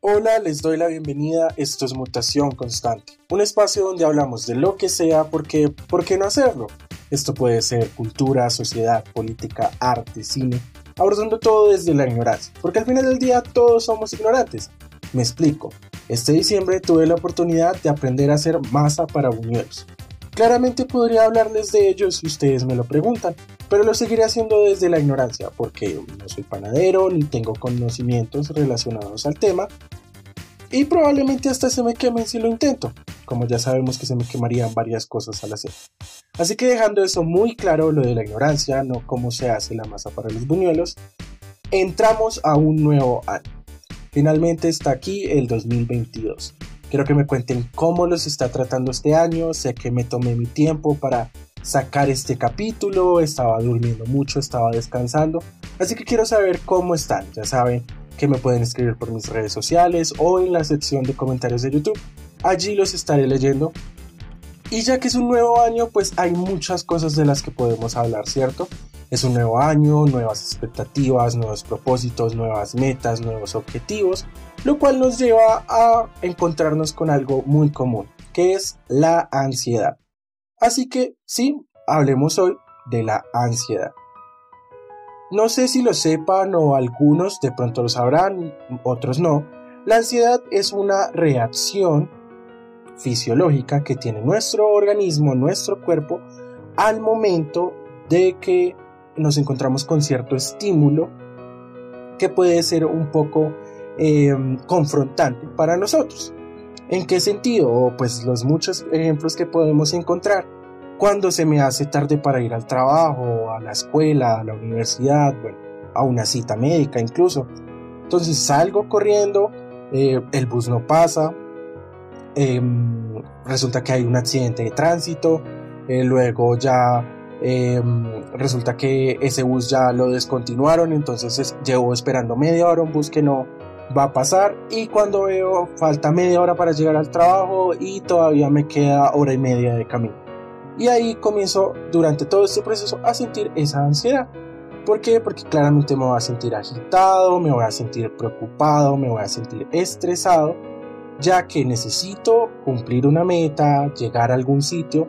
Hola, les doy la bienvenida. Esto es Mutación Constante, un espacio donde hablamos de lo que sea porque, ¿por qué no hacerlo? Esto puede ser cultura, sociedad, política, arte, cine, abordando todo desde la ignorancia, porque al final del día todos somos ignorantes. Me explico. Este diciembre tuve la oportunidad de aprender a hacer masa para buñuelos. Claramente podría hablarles de ellos si ustedes me lo preguntan, pero lo seguiré haciendo desde la ignorancia, porque no soy panadero ni tengo conocimientos relacionados al tema, y probablemente hasta se me quemen si lo intento, como ya sabemos que se me quemarían varias cosas al hacer. Así que dejando eso muy claro, lo de la ignorancia, no cómo se hace la masa para los buñuelos, entramos a un nuevo año. Finalmente está aquí el 2022. Quiero que me cuenten cómo los está tratando este año. Sé que me tomé mi tiempo para sacar este capítulo. Estaba durmiendo mucho, estaba descansando. Así que quiero saber cómo están. Ya saben que me pueden escribir por mis redes sociales o en la sección de comentarios de YouTube. Allí los estaré leyendo. Y ya que es un nuevo año, pues hay muchas cosas de las que podemos hablar, ¿cierto? Es un nuevo año, nuevas expectativas, nuevos propósitos, nuevas metas, nuevos objetivos, lo cual nos lleva a encontrarnos con algo muy común, que es la ansiedad. Así que sí, hablemos hoy de la ansiedad. No sé si lo sepan o algunos de pronto lo sabrán, otros no. La ansiedad es una reacción fisiológica que tiene nuestro organismo, nuestro cuerpo, al momento de que nos encontramos con cierto estímulo que puede ser un poco em, confrontante para nosotros. ¿En qué sentido? Pues los muchos ejemplos que podemos encontrar. Cuando se me hace tarde para ir al trabajo, a la escuela, a la universidad, bueno, a una cita médica incluso. Entonces salgo corriendo, eh, el bus no pasa, em, resulta que hay un accidente de tránsito, eh, luego ya Em, resulta que ese bus ya lo descontinuaron, entonces llevo esperando media hora un bus que no va a pasar y cuando veo falta media hora para llegar al trabajo y todavía me queda hora y media de camino. Y ahí comienzo durante todo este proceso a sentir esa ansiedad. ¿Por qué? Porque claramente me voy a sentir agitado, me voy a sentir preocupado, me voy a sentir estresado, ya que necesito cumplir una meta, llegar a algún sitio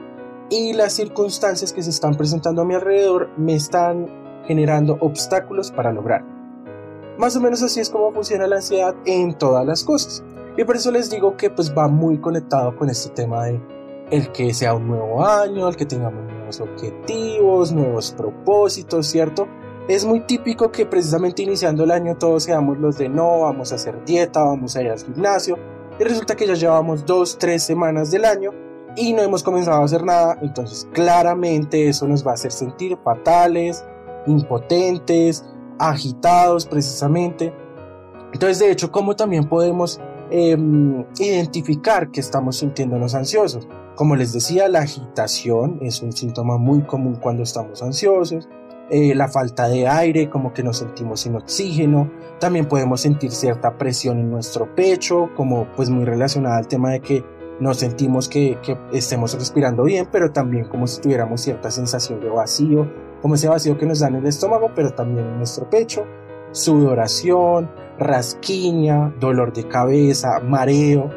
y las circunstancias que se están presentando a mi alrededor me están generando obstáculos para lograr. Más o menos así es como funciona la ansiedad en todas las cosas. Y por eso les digo que pues va muy conectado con este tema de el que sea un nuevo año, el que tengamos nuevos objetivos, nuevos propósitos, ¿cierto? Es muy típico que precisamente iniciando el año todos seamos los de no, vamos a hacer dieta, vamos a ir al gimnasio. Y resulta que ya llevamos dos, tres semanas del año y no hemos comenzado a hacer nada, entonces claramente eso nos va a hacer sentir fatales, impotentes, agitados precisamente. Entonces, de hecho, ¿cómo también podemos em, identificar que estamos sintiéndonos ansiosos? Como les decía, la agitación es un síntoma muy común cuando estamos ansiosos. Eh, la falta de aire, como que nos sentimos sin oxígeno. También podemos sentir cierta presión en nuestro pecho, como pues muy relacionada al tema de que nos sentimos que, estemos respirando bien, pero también como si tuviéramos cierta sensación de vacío, como ese vacío que nos da en el estómago, pero también en nuestro pecho, sudoración, rasquiña, dolor de cabeza, mareo.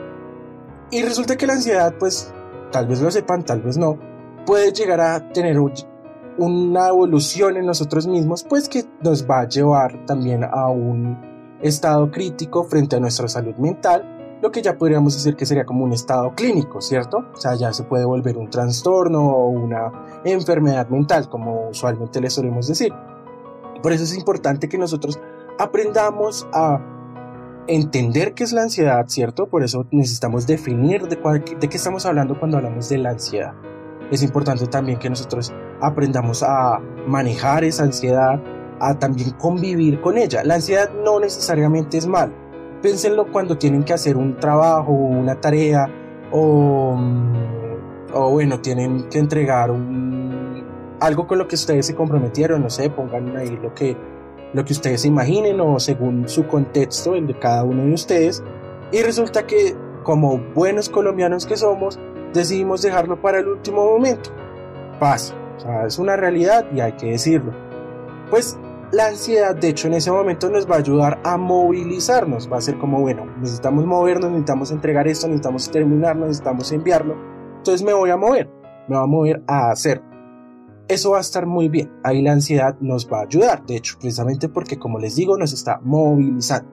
Y resulta que la ansiedad, pues, tal vez lo sepan, tal vez no, puede llegar a tener una evolución en nosotros mismos, pues que nos va a llevar también a un estado crítico frente a nuestra salud mental lo que ya podríamos decir que sería como un estado clínico, ¿cierto? O sea, ya se puede volver un trastorno o una enfermedad mental, como usualmente le solemos decir. Por eso es importante que nosotros aprendamos a entender qué es la ansiedad, ¿cierto? Por eso necesitamos definir de, de qué estamos hablando cuando hablamos de la ansiedad. Es importante también que nosotros aprendamos a manejar esa ansiedad, a también convivir con ella. La ansiedad no necesariamente es mal, Pénsenlo cuando tienen que hacer un trabajo, una tarea o, mm, o bueno, tienen que entregar un, algo con lo que ustedes se comprometieron, no sé, pongan ahí lo que, lo que ustedes se imaginen o según su contexto, el de cada uno de ustedes. Y resulta que como buenos colombianos que somos, decidimos dejarlo para el último momento. Pasa, o sea, es una realidad y hay que decirlo. Pues la ansiedad, de hecho, en ese momento nos va a ayudar a movilizarnos. Va a ser como, bueno, necesitamos movernos, necesitamos entregar esto, necesitamos terminarlo, necesitamos enviarlo. Entonces me voy a mover, me voy a mover a hacer. Eso va a estar muy bien. Ahí la ansiedad nos va a ayudar, de hecho, precisamente porque, como les digo, nos está movilizando.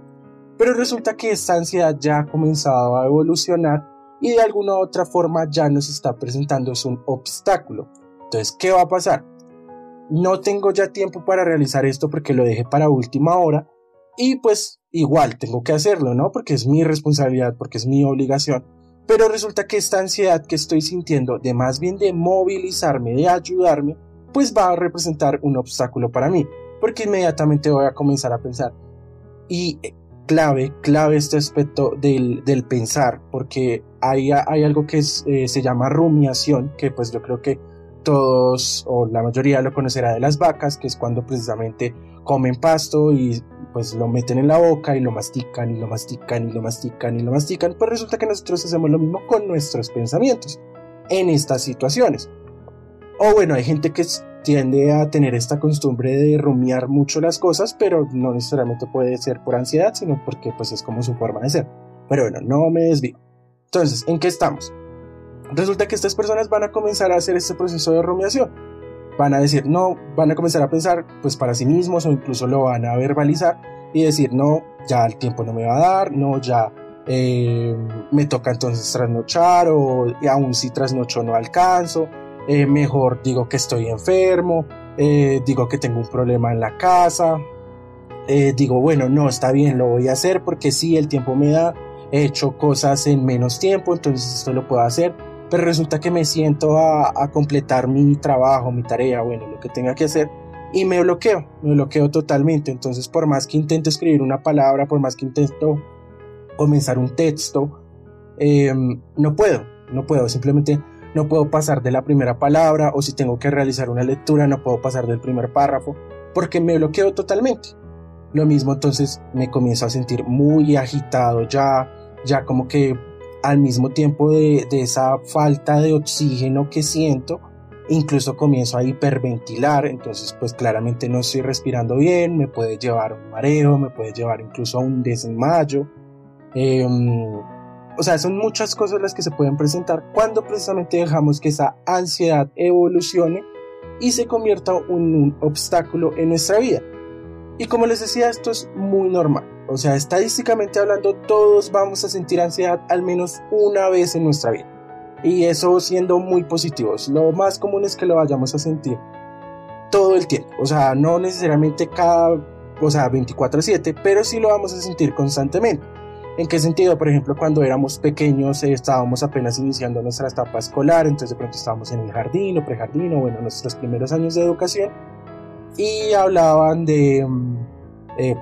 Pero resulta que esta ansiedad ya ha comenzado a evolucionar y de alguna u otra forma ya nos está presentando es un obstáculo. Entonces, ¿qué va a pasar? No tengo ya tiempo para realizar esto porque lo dejé para última hora y pues igual tengo que hacerlo, ¿no? Porque es mi responsabilidad, porque es mi obligación. Pero resulta que esta ansiedad que estoy sintiendo de más bien de movilizarme, de ayudarme, pues va a representar un obstáculo para mí, porque inmediatamente voy a comenzar a pensar. Y eh, clave, clave este aspecto del, del pensar, porque hay, hay algo que eh, se llama rumiación, que pues yo creo que todos o la mayoría lo conocerá de las vacas, que es cuando precisamente comen pasto y pues lo meten en la boca y lo mastican y lo mastican y lo mastican y lo mastican, pues resulta que nosotros hacemos lo mismo con nuestros pensamientos en estas situaciones. O bueno, hay gente que tiende a tener esta costumbre de rumiar mucho las cosas, pero no necesariamente puede ser por ansiedad, sino porque pues es como su forma de ser. Pero bueno, no me desvío. Entonces, ¿en qué estamos? Resulta que estas personas van a comenzar a hacer este proceso de rumiación. Van a decir, no, van a comenzar a pensar pues para sí mismos o incluso lo van a verbalizar y decir, no, ya el tiempo no me va a dar, no, ya eh, me toca entonces trasnochar o aún si trasnocho no alcanzo, eh, mejor digo que estoy enfermo, eh, digo que tengo un problema en la casa, digo, bueno, no, está bien, lo voy a hacer porque sí, el tiempo me da, he hecho cosas en menos tiempo, entonces esto lo puedo hacer pero resulta que me siento a, completar mi trabajo, mi tarea, bueno, lo que tenga que hacer, y me bloqueo, me bloqueo totalmente. Entonces, por más que intento escribir una palabra, por más que intento comenzar un texto, em, no puedo, no puedo, simplemente no puedo pasar de la primera palabra, o si tengo que realizar una lectura, no puedo pasar del primer párrafo, porque me bloqueo totalmente. Lo mismo entonces me comienzo a sentir muy agitado ya, ya como que al mismo tiempo de, esa falta de oxígeno que siento, incluso comienzo a hiperventilar, entonces pues claramente no estoy respirando bien, me puede llevar a un mareo, me puede llevar incluso a un desmayo. Em, o sea, son muchas cosas las que se pueden presentar cuando precisamente dejamos que esa ansiedad evolucione y se convierta en un obstáculo en nuestra vida. Y como les decía, esto es muy normal. O sea, estadísticamente hablando, todos vamos a sentir ansiedad al menos una vez en nuestra vida. Y eso siendo muy positivos. Lo más común es que lo vayamos a sentir todo el tiempo. O sea, no necesariamente cada, o sea, 24/7, pero sí lo vamos a sentir constantemente. ¿En qué sentido? Por ejemplo, cuando éramos pequeños eh, estábamos apenas iniciando nuestra etapa escolar, entonces de pronto estábamos en el jardín o prejardín o bueno, nuestros primeros años de educación y hablaban de mm, eh,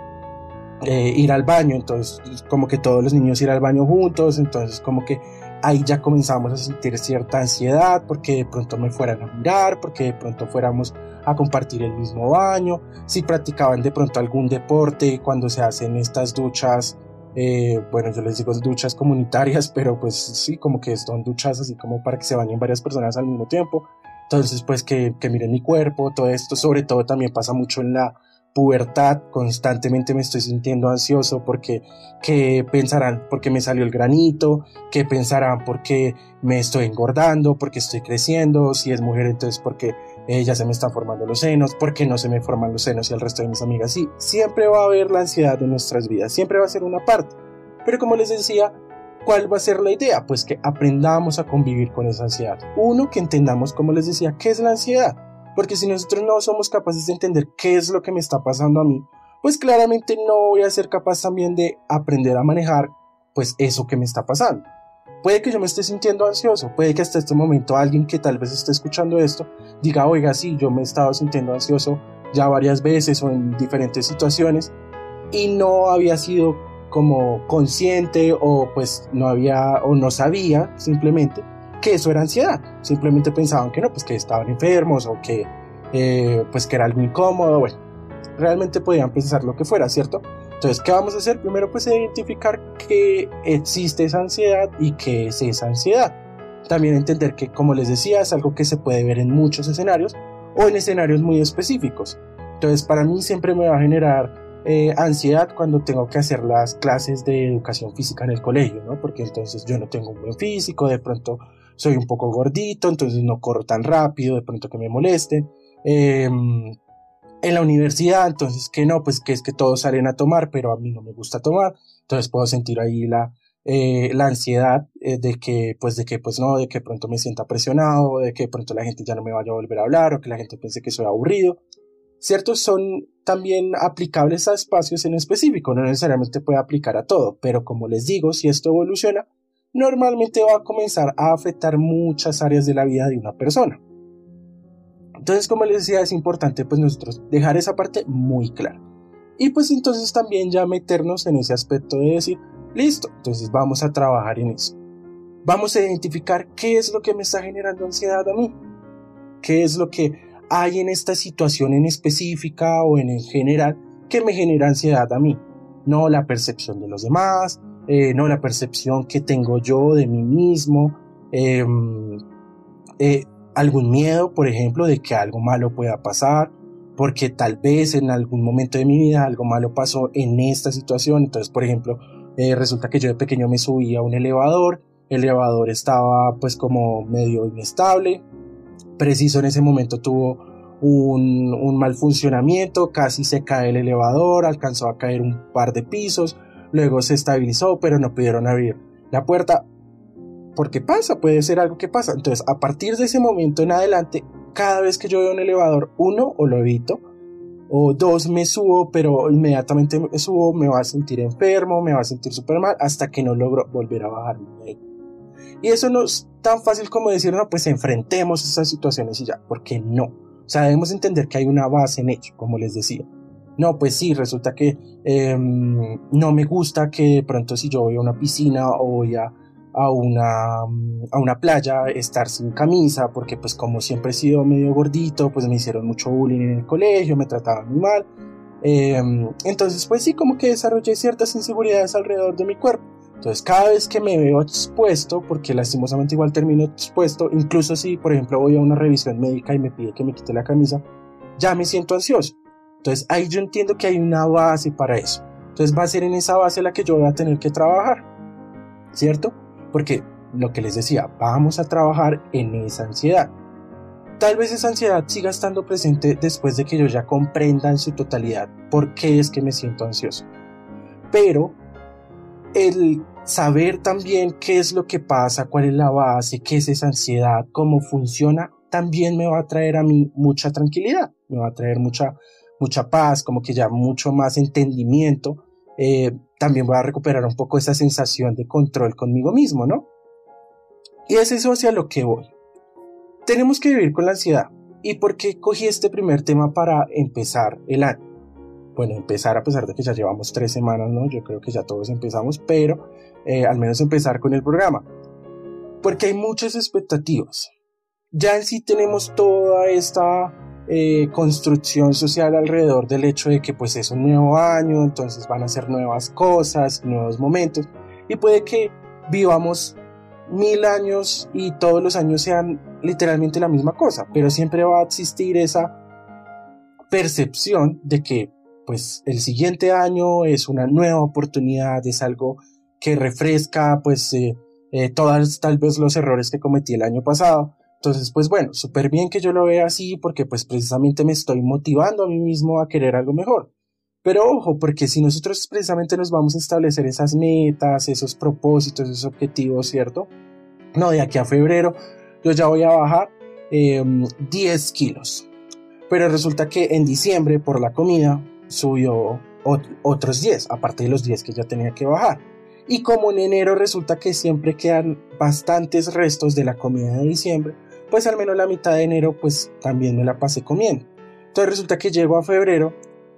eh, ir al baño, entonces como que todos los niños ir al baño juntos, entonces como que ahí ya comenzamos a sentir cierta ansiedad porque de pronto me fueran a mirar, porque de pronto fuéramos a compartir el mismo baño, si practicaban de pronto algún deporte cuando se hacen estas duchas, eh, bueno yo les digo duchas comunitarias, pero pues sí, como que son duchas así como para que se bañen varias personas al mismo tiempo, entonces pues que, que miren mi cuerpo, todo esto sobre todo también pasa mucho en la pubertad, constantemente me estoy sintiendo ansioso porque qué pensarán porque me salió el granito, qué pensarán porque me estoy engordando, porque estoy creciendo, si es mujer entonces porque eh, ya se me están formando los senos, porque no se me forman los senos y el resto de mis amigas sí, siempre va a haber la ansiedad en nuestras vidas, siempre va a ser una parte, pero como les decía, ¿cuál va a ser la idea? Pues que aprendamos a convivir con esa ansiedad. Uno, que entendamos, como les decía, qué es la ansiedad porque si nosotros no somos capaces de entender qué es lo que me está pasando a mí, pues claramente no voy a ser capaz también de aprender a manejar pues eso que me está pasando. Puede que yo me esté sintiendo ansioso, puede que hasta este momento alguien que tal vez esté escuchando esto diga, oiga, sí, yo me he estado sintiendo ansioso ya varias veces o en diferentes situaciones y no había sido como consciente o pues no había o no sabía simplemente que eso era ansiedad. Simplemente pensaban que no, pues que estaban enfermos o que eh, pues que era algo incómodo. Bueno, realmente podían pensar lo que fuera, ¿cierto? Entonces, ¿qué vamos a hacer? Primero, pues identificar que existe esa ansiedad y qué es esa ansiedad. También entender que, como les decía, es algo que se puede ver en muchos escenarios o en escenarios muy específicos. Entonces para mí siempre me va a generar eh, ansiedad cuando tengo que hacer las clases de educación física en el colegio, ¿no? Porque entonces yo no tengo un buen físico, de pronto soy un poco gordito, entonces no corro tan rápido, de pronto que me molesten. Em, en la universidad, entonces que no, pues que es que todos salen a tomar, pero a mí no me gusta tomar, entonces puedo sentir ahí la, eh, la ansiedad eh, de que, pues de que, pues no, de que pronto me sienta presionado, de que pronto la gente ya no me vaya a volver a hablar o que la gente piense que soy aburrido. Ciertos son también aplicables a espacios en específico, no necesariamente puede aplicar a todo, pero como les digo, si esto evoluciona, normalmente va a comenzar a afectar muchas áreas de la vida de una persona. Entonces, como les decía, es importante pues nosotros dejar esa parte muy clara. Y pues entonces también ya meternos en ese aspecto de decir, listo, entonces vamos a trabajar en eso. Vamos a identificar qué es lo que me está generando ansiedad a mí. ¿Qué es lo que hay en esta situación en específica o en general que me genera ansiedad a mí? No la percepción de los demás, eh, no la percepción que tengo yo de mí mismo, em, eh, algún miedo, por ejemplo, de que algo malo pueda pasar, porque tal vez en algún momento de mi vida algo malo pasó en esta situación. Entonces, por ejemplo, eh, resulta que yo de pequeño me subí a un elevador, el elevador estaba pues como medio inestable, preciso en ese momento tuvo un, mal funcionamiento, casi se cae el elevador, alcanzó a caer un par de pisos, luego se estabilizó, pero no pudieron abrir la puerta porque pasa, puede ser algo que pasa. Entonces, a partir de ese momento en adelante, cada vez que yo veo un elevador, uno, o lo evito, o dos, me subo, pero inmediatamente me subo, me va a sentir enfermo, me va a sentir súper mal, hasta que no logro volver a bajarme Y eso no es tan fácil como decir, no, pues enfrentemos esas situaciones y ya, porque no. O sea, debemos entender que hay una base en ello, como les decía. No, pues sí, resulta que em, no me gusta que pronto si yo voy a una piscina o voy a una, a una playa, estar sin camisa, porque pues como siempre he sido medio gordito, pues me hicieron mucho bullying en el colegio, me trataban muy mal. Em, entonces pues sí, como que desarrollé ciertas inseguridades alrededor de mi cuerpo. Entonces cada vez que me veo expuesto, porque lastimosamente igual termino expuesto, incluso si por ejemplo voy a una revisión médica y me pide que me quite la camisa, ya me siento ansioso. Entonces ahí yo entiendo que hay una base para eso. Entonces va a ser en esa base la que yo voy a tener que trabajar. ¿Cierto? Porque lo que les decía, vamos a trabajar en esa ansiedad. Tal vez esa ansiedad siga estando presente después de que yo ya comprenda en su totalidad por qué es que me siento ansioso. Pero el saber también qué es lo que pasa, cuál es la base, qué es esa ansiedad, cómo funciona, también me va a traer a mí mucha tranquilidad, me va a traer mucha, mucha paz, como que ya mucho más entendimiento eh, también voy a recuperar un poco esa sensación de control conmigo mismo, ¿no? Y es eso hacia lo que voy. Tenemos que vivir con la ansiedad. ¿Y por qué cogí este primer tema para empezar el año? Bueno, empezar a pesar de que ya llevamos tres semanas, ¿no? Yo creo que ya todos empezamos, pero eh, al menos empezar con el programa. Porque hay muchas expectativas. Ya en sí tenemos toda esta eh, construcción social alrededor del hecho de que pues es un nuevo año, entonces van a ser nuevas cosas, nuevos momentos y puede que vivamos mil años y todos los años sean literalmente la misma cosa, pero siempre va a existir esa percepción de que pues el siguiente año es una nueva oportunidad, es algo que refresca pues eh, eh, todas tal vez los errores que cometí el año pasado entonces, pues bueno, súper bien que yo lo vea así porque pues precisamente me estoy motivando a mí mismo a querer algo mejor. Pero ojo, porque si nosotros precisamente nos vamos a establecer esas metas, esos propósitos, esos objetivos, ¿cierto? No, de aquí a febrero yo ya voy a bajar 10 em, kilos. Pero resulta que en diciembre por la comida subió otros 10, aparte de los 10 que ya tenía que bajar. Y como en enero resulta que siempre quedan bastantes restos de la comida de diciembre, pues al menos la mitad de enero pues también me la pasé comiendo. Entonces resulta que llego a febrero,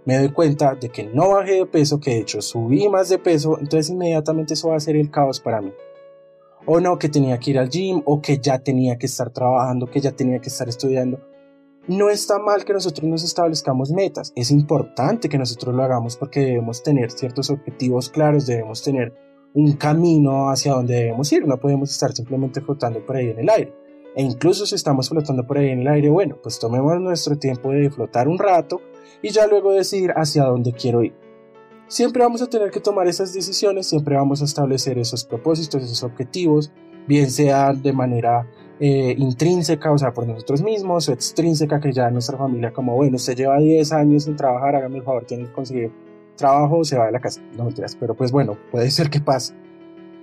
me doy cuenta de que no bajé de peso, que de hecho subí más de peso, entonces inmediatamente eso va a ser el caos para mí. O no, que tenía que ir al gym, o que ya tenía que estar trabajando, que ya tenía que estar estudiando. No está mal que nosotros nos establezcamos metas, es importante que nosotros lo hagamos porque debemos tener ciertos objetivos claros, debemos tener un camino hacia donde debemos ir, no podemos estar simplemente flotando por ahí en el aire. E incluso si estamos flotando por ahí en el aire, bueno, pues tomemos nuestro tiempo de flotar un rato y ya luego decidir hacia dónde quiero ir. Siempre vamos a tener que tomar esas decisiones, siempre vamos a establecer esos propósitos, esos objetivos, bien sea de manera eh, intrínseca, o sea, por nosotros mismos, o extrínseca, que ya nuestra familia, como, bueno, usted lleva 10 años sin trabajar, hágame el favor, tiene que conseguir trabajo se va de la casa, no mentiras, pero pues bueno, puede ser que pase.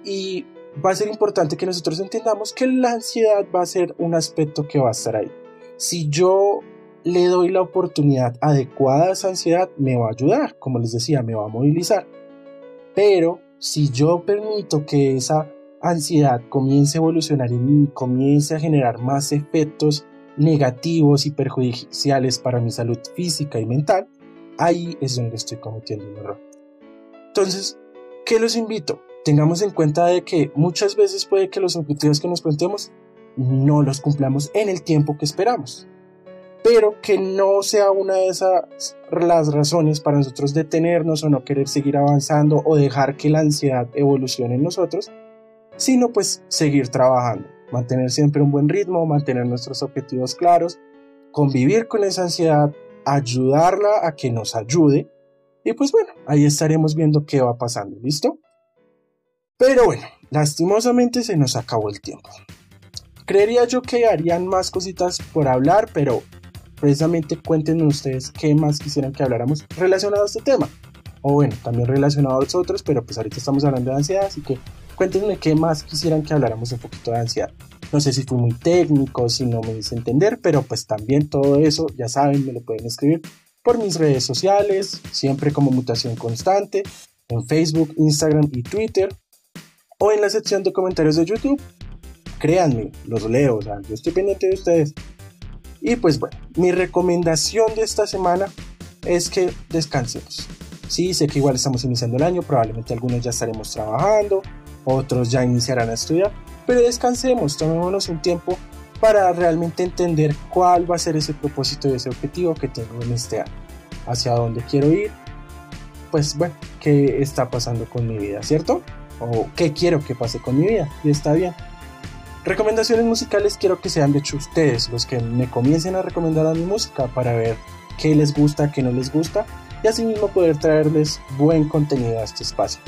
Y va a ser importante que nosotros entendamos que la ansiedad va a ser un aspecto que va a estar ahí. Si yo le doy la oportunidad adecuada a esa ansiedad, me va a ayudar, como les decía, me va a movilizar. Pero si yo permito que esa ansiedad comience a evolucionar en mí, comience a generar más efectos negativos y perjudiciales para mi salud física y mental, ahí es donde estoy cometiendo un error. Entonces, ¿qué los invito? Tengamos en cuenta de que muchas veces puede que los objetivos que nos planteemos no los cumplamos en el tiempo que esperamos, pero que no sea una de esas las razones para nosotros detenernos o no querer seguir avanzando o dejar que la ansiedad evolucione en nosotros, sino pues seguir trabajando, mantener siempre un buen ritmo, mantener nuestros objetivos claros, convivir con esa ansiedad, ayudarla a que nos ayude y pues bueno, ahí estaremos viendo qué va pasando, ¿listo? Pero bueno, lastimosamente se nos acabó el tiempo. Creería yo que harían más cositas por hablar, pero precisamente cuéntenme ustedes qué más quisieran que habláramos relacionado a este tema. O bueno, también relacionado a los otros, pero pues ahorita estamos hablando de ansiedad, así que Cuéntenme qué más quisieran que habláramos un poquito de ansiedad. No sé si fue muy técnico, si no me hice entender, pero pues también todo eso, ya saben, me lo pueden escribir por mis redes sociales, siempre como mutación constante, en Facebook, Instagram y Twitter, o en la sección de comentarios de YouTube. Créanme, los leo, o sea, yo estoy pendiente de ustedes. Y pues bueno, mi recomendación de esta semana es que descansemos. Sí, sé que igual estamos iniciando el año, probablemente algunos ya estaremos trabajando, otros ya iniciarán a estudiar, pero descansemos, tomémonos un tiempo para realmente entender cuál va a ser ese propósito y ese objetivo que tengo en este año, hacia dónde quiero ir, pues bueno, qué está pasando con mi vida, ¿cierto? O qué quiero que pase con mi vida, y está bien. Recomendaciones musicales quiero que sean de hecho ustedes los que me comiencen a recomendar a mi música para ver qué les gusta, qué no les gusta y así mismo poder traerles buen contenido a este espacio.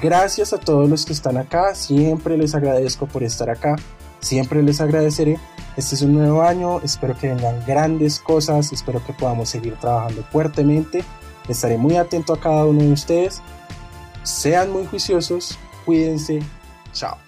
Gracias a todos los que están acá, siempre les agradezco por estar acá, siempre les agradeceré. Este es un nuevo año, espero que vengan grandes cosas, espero que podamos seguir trabajando fuertemente. Estaré muy atento a cada uno de ustedes. Sean muy juiciosos, cuídense, chao.